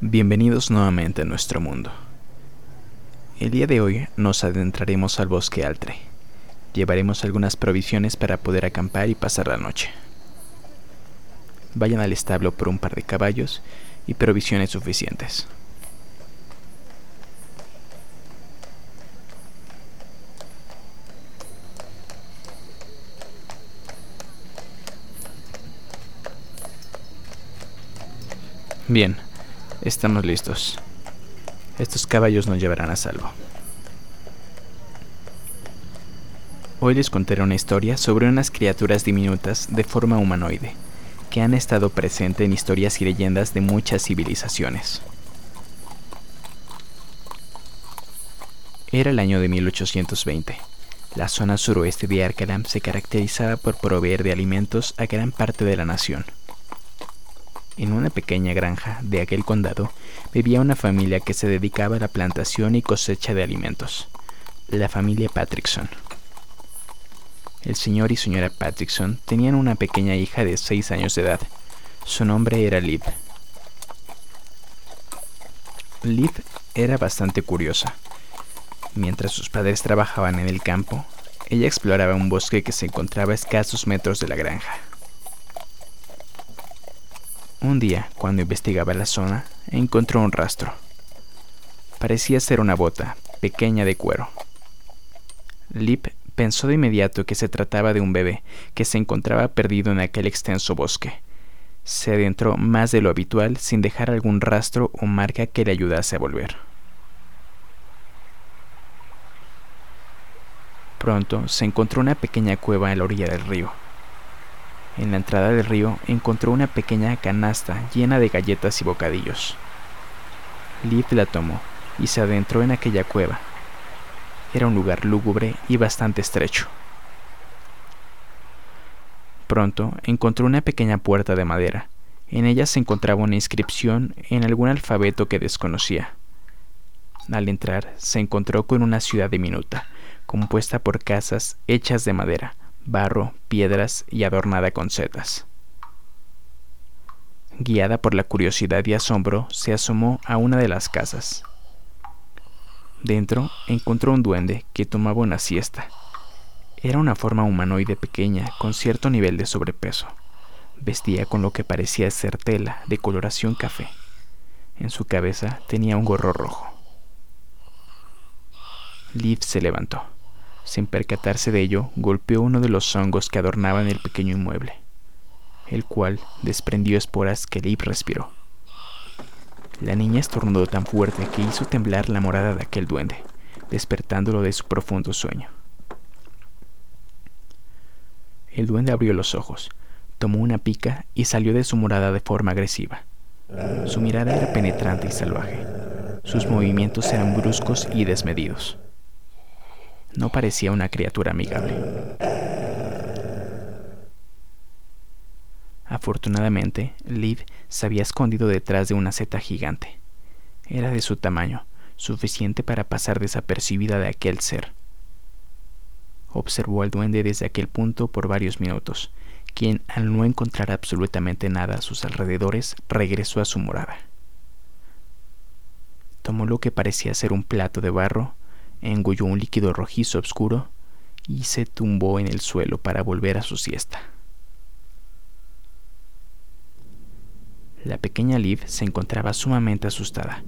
Bienvenidos nuevamente a nuestro mundo. El día de hoy nos adentraremos al bosque Altre. Llevaremos algunas provisiones para poder acampar y pasar la noche. Vayan al establo por un par de caballos y provisiones suficientes. Bien, Estamos listos. Estos caballos nos llevarán a salvo. Hoy les contaré una historia sobre unas criaturas diminutas de forma humanoide que han estado presentes en historias y leyendas de muchas civilizaciones. Era el año de 1820. La zona suroeste de Arkalam se caracterizaba por proveer de alimentos a gran parte de la nación. En una pequeña granja de aquel condado vivía una familia que se dedicaba a la plantación y cosecha de alimentos, la familia Patrickson. El señor y señora Patrickson tenían una pequeña hija de seis años de edad. Su nombre era Liv. Liv era bastante curiosa. Mientras sus padres trabajaban en el campo, ella exploraba un bosque que se encontraba a escasos metros de la granja. Un día, cuando investigaba la zona, encontró un rastro. Parecía ser una bota, pequeña de cuero. Lip pensó de inmediato que se trataba de un bebé que se encontraba perdido en aquel extenso bosque. Se adentró más de lo habitual sin dejar algún rastro o marca que le ayudase a volver. Pronto se encontró una pequeña cueva en la orilla del río en la entrada del río encontró una pequeña canasta llena de galletas y bocadillos. Liv la tomó y se adentró en aquella cueva. Era un lugar lúgubre y bastante estrecho. Pronto encontró una pequeña puerta de madera. En ella se encontraba una inscripción en algún alfabeto que desconocía. Al entrar se encontró con una ciudad diminuta, compuesta por casas hechas de madera, barro, piedras y adornada con setas. Guiada por la curiosidad y asombro, se asomó a una de las casas. Dentro encontró un duende que tomaba una siesta. Era una forma humanoide pequeña con cierto nivel de sobrepeso. Vestía con lo que parecía ser tela de coloración café. En su cabeza tenía un gorro rojo. Liv se levantó. Sin percatarse de ello, golpeó uno de los hongos que adornaban el pequeño inmueble, el cual desprendió esporas que Liv respiró. La niña estornudó tan fuerte que hizo temblar la morada de aquel duende, despertándolo de su profundo sueño. El duende abrió los ojos, tomó una pica y salió de su morada de forma agresiva. Su mirada era penetrante y salvaje. Sus movimientos eran bruscos y desmedidos. No parecía una criatura amigable. Afortunadamente, Liv se había escondido detrás de una seta gigante. Era de su tamaño, suficiente para pasar desapercibida de aquel ser. Observó al duende desde aquel punto por varios minutos, quien, al no encontrar absolutamente nada a sus alrededores, regresó a su morada. Tomó lo que parecía ser un plato de barro engulló un líquido rojizo oscuro y se tumbó en el suelo para volver a su siesta. La pequeña Liv se encontraba sumamente asustada,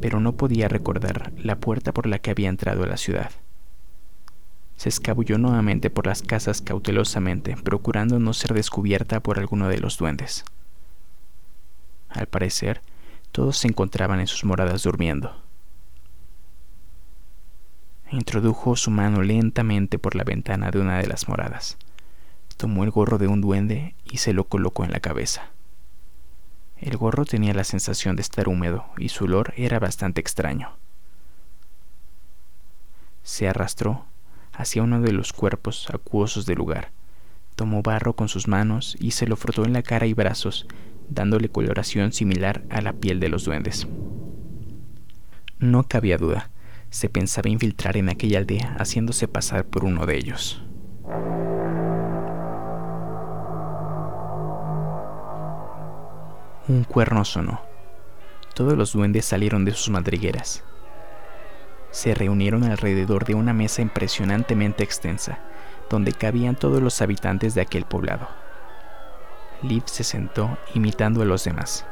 pero no podía recordar la puerta por la que había entrado a la ciudad. Se escabulló nuevamente por las casas cautelosamente, procurando no ser descubierta por alguno de los duendes. Al parecer, todos se encontraban en sus moradas durmiendo. Introdujo su mano lentamente por la ventana de una de las moradas. Tomó el gorro de un duende y se lo colocó en la cabeza. El gorro tenía la sensación de estar húmedo y su olor era bastante extraño. Se arrastró hacia uno de los cuerpos acuosos del lugar. Tomó barro con sus manos y se lo frotó en la cara y brazos, dándole coloración similar a la piel de los duendes. No cabía duda se pensaba infiltrar en aquella aldea haciéndose pasar por uno de ellos. Un cuerno sonó. Todos los duendes salieron de sus madrigueras. Se reunieron alrededor de una mesa impresionantemente extensa, donde cabían todos los habitantes de aquel poblado. Liv se sentó imitando a los demás.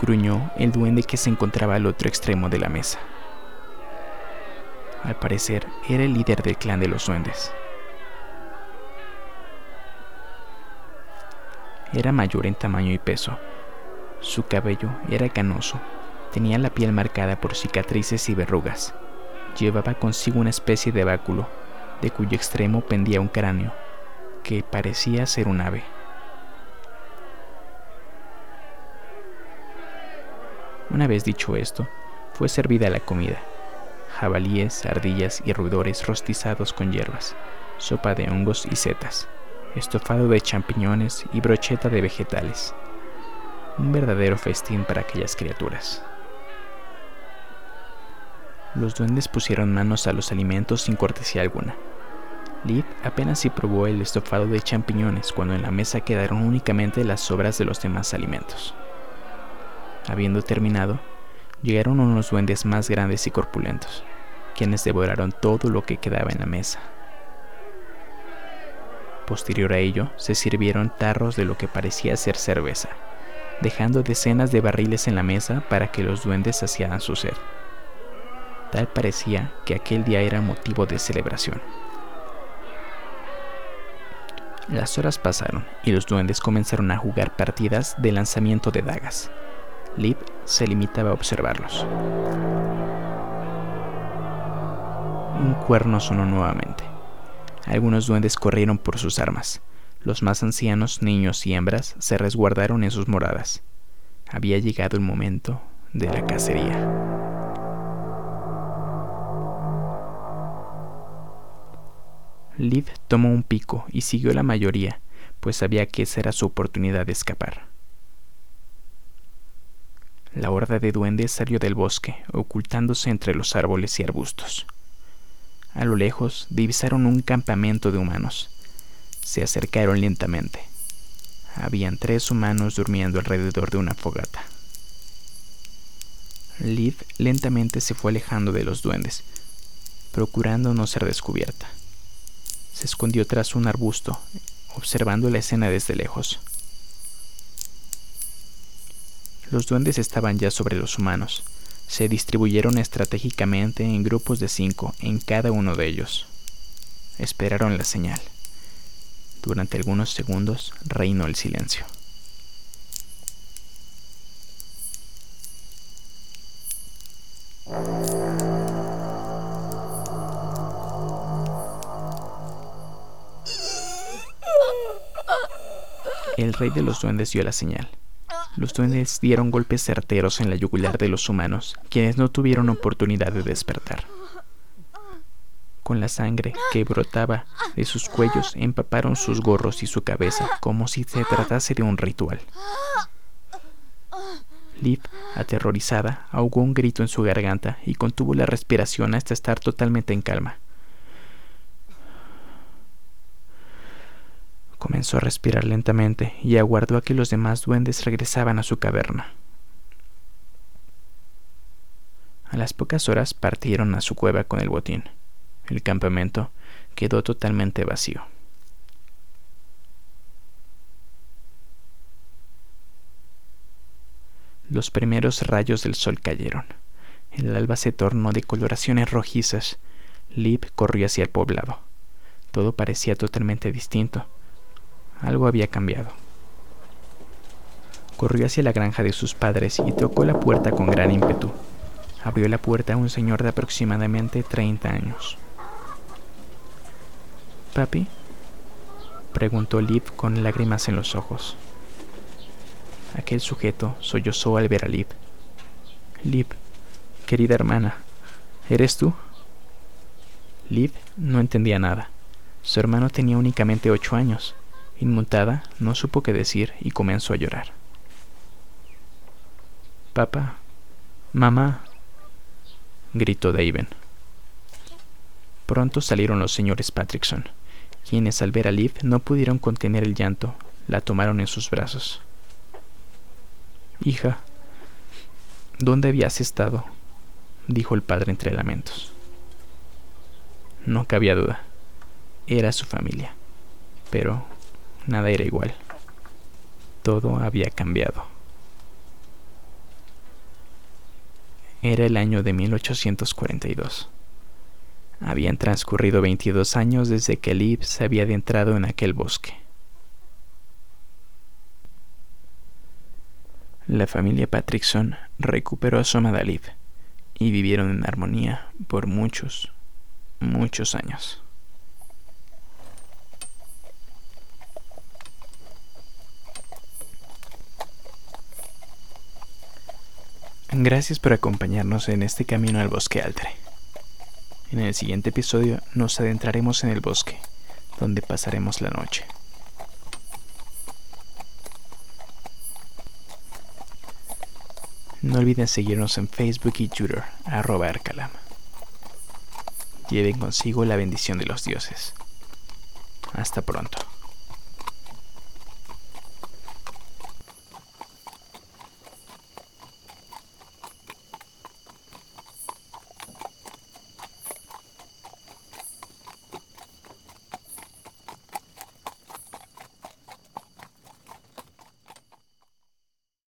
Gruñó el duende que se encontraba al otro extremo de la mesa. Al parecer, era el líder del clan de los duendes. Era mayor en tamaño y peso. Su cabello era canoso. Tenía la piel marcada por cicatrices y verrugas. Llevaba consigo una especie de báculo, de cuyo extremo pendía un cráneo, que parecía ser un ave. Una vez dicho esto, fue servida la comida jabalíes, ardillas y roedores rostizados con hierbas, sopa de hongos y setas, estofado de champiñones y brocheta de vegetales. Un verdadero festín para aquellas criaturas. Los duendes pusieron manos a los alimentos sin cortesía alguna. Liv apenas si probó el estofado de champiñones cuando en la mesa quedaron únicamente las sobras de los demás alimentos. Habiendo terminado, llegaron unos duendes más grandes y corpulentos, quienes devoraron todo lo que quedaba en la mesa. Posterior a ello, se sirvieron tarros de lo que parecía ser cerveza, dejando decenas de barriles en la mesa para que los duendes saciaran su sed. Tal parecía que aquel día era motivo de celebración. Las horas pasaron y los duendes comenzaron a jugar partidas de lanzamiento de dagas. Lip se limitaba a observarlos. Un cuerno sonó nuevamente. Algunos duendes corrieron por sus armas. Los más ancianos, niños y hembras, se resguardaron en sus moradas. Había llegado el momento de la cacería. Liv tomó un pico y siguió la mayoría, pues sabía que esa era su oportunidad de escapar. La horda de duendes salió del bosque, ocultándose entre los árboles y arbustos. A lo lejos divisaron un campamento de humanos. Se acercaron lentamente. Habían tres humanos durmiendo alrededor de una fogata. Liv lentamente se fue alejando de los duendes, procurando no ser descubierta. Se escondió tras un arbusto, observando la escena desde lejos. Los duendes estaban ya sobre los humanos. Se distribuyeron estratégicamente en grupos de cinco en cada uno de ellos. Esperaron la señal. Durante algunos segundos reinó el silencio. El rey de los duendes dio la señal. Los duendes dieron golpes certeros en la yugular de los humanos, quienes no tuvieron oportunidad de despertar. Con la sangre que brotaba de sus cuellos empaparon sus gorros y su cabeza como si se tratase de un ritual. Liv, aterrorizada, ahogó un grito en su garganta y contuvo la respiración hasta estar totalmente en calma. Comenzó a respirar lentamente y aguardó a que los demás duendes regresaban a su caverna. A las pocas horas partieron a su cueva con el botín. El campamento quedó totalmente vacío. Los primeros rayos del sol cayeron. El alba se tornó de coloraciones rojizas. Lib corrió hacia el poblado. Todo parecía totalmente distinto algo había cambiado. Corrió hacia la granja de sus padres y tocó la puerta con gran ímpetu. Abrió la puerta a un señor de aproximadamente 30 años. ¿Papi? preguntó Liv con lágrimas en los ojos. Aquel sujeto sollozó al ver a Liv. Liv, querida hermana, ¿eres tú? Liv no entendía nada. Su hermano tenía únicamente ocho años Inmutada, no supo qué decir y comenzó a llorar. Papá, mamá, gritó Daven. Pronto salieron los señores Patrickson, quienes al ver a Liv no pudieron contener el llanto, la tomaron en sus brazos. Hija, ¿dónde habías estado? dijo el padre entre lamentos. No cabía duda, era su familia, pero nada era igual. Todo había cambiado. Era el año de 1842. Habían transcurrido 22 años desde que Liv se había adentrado en aquel bosque. La familia Patrickson recuperó a Liv y vivieron en armonía por muchos, muchos años. Gracias por acompañarnos en este camino al bosque Altre. En el siguiente episodio nos adentraremos en el bosque, donde pasaremos la noche. No olviden seguirnos en Facebook y Twitter, arroba Arcalam. Lleven consigo la bendición de los dioses. Hasta pronto.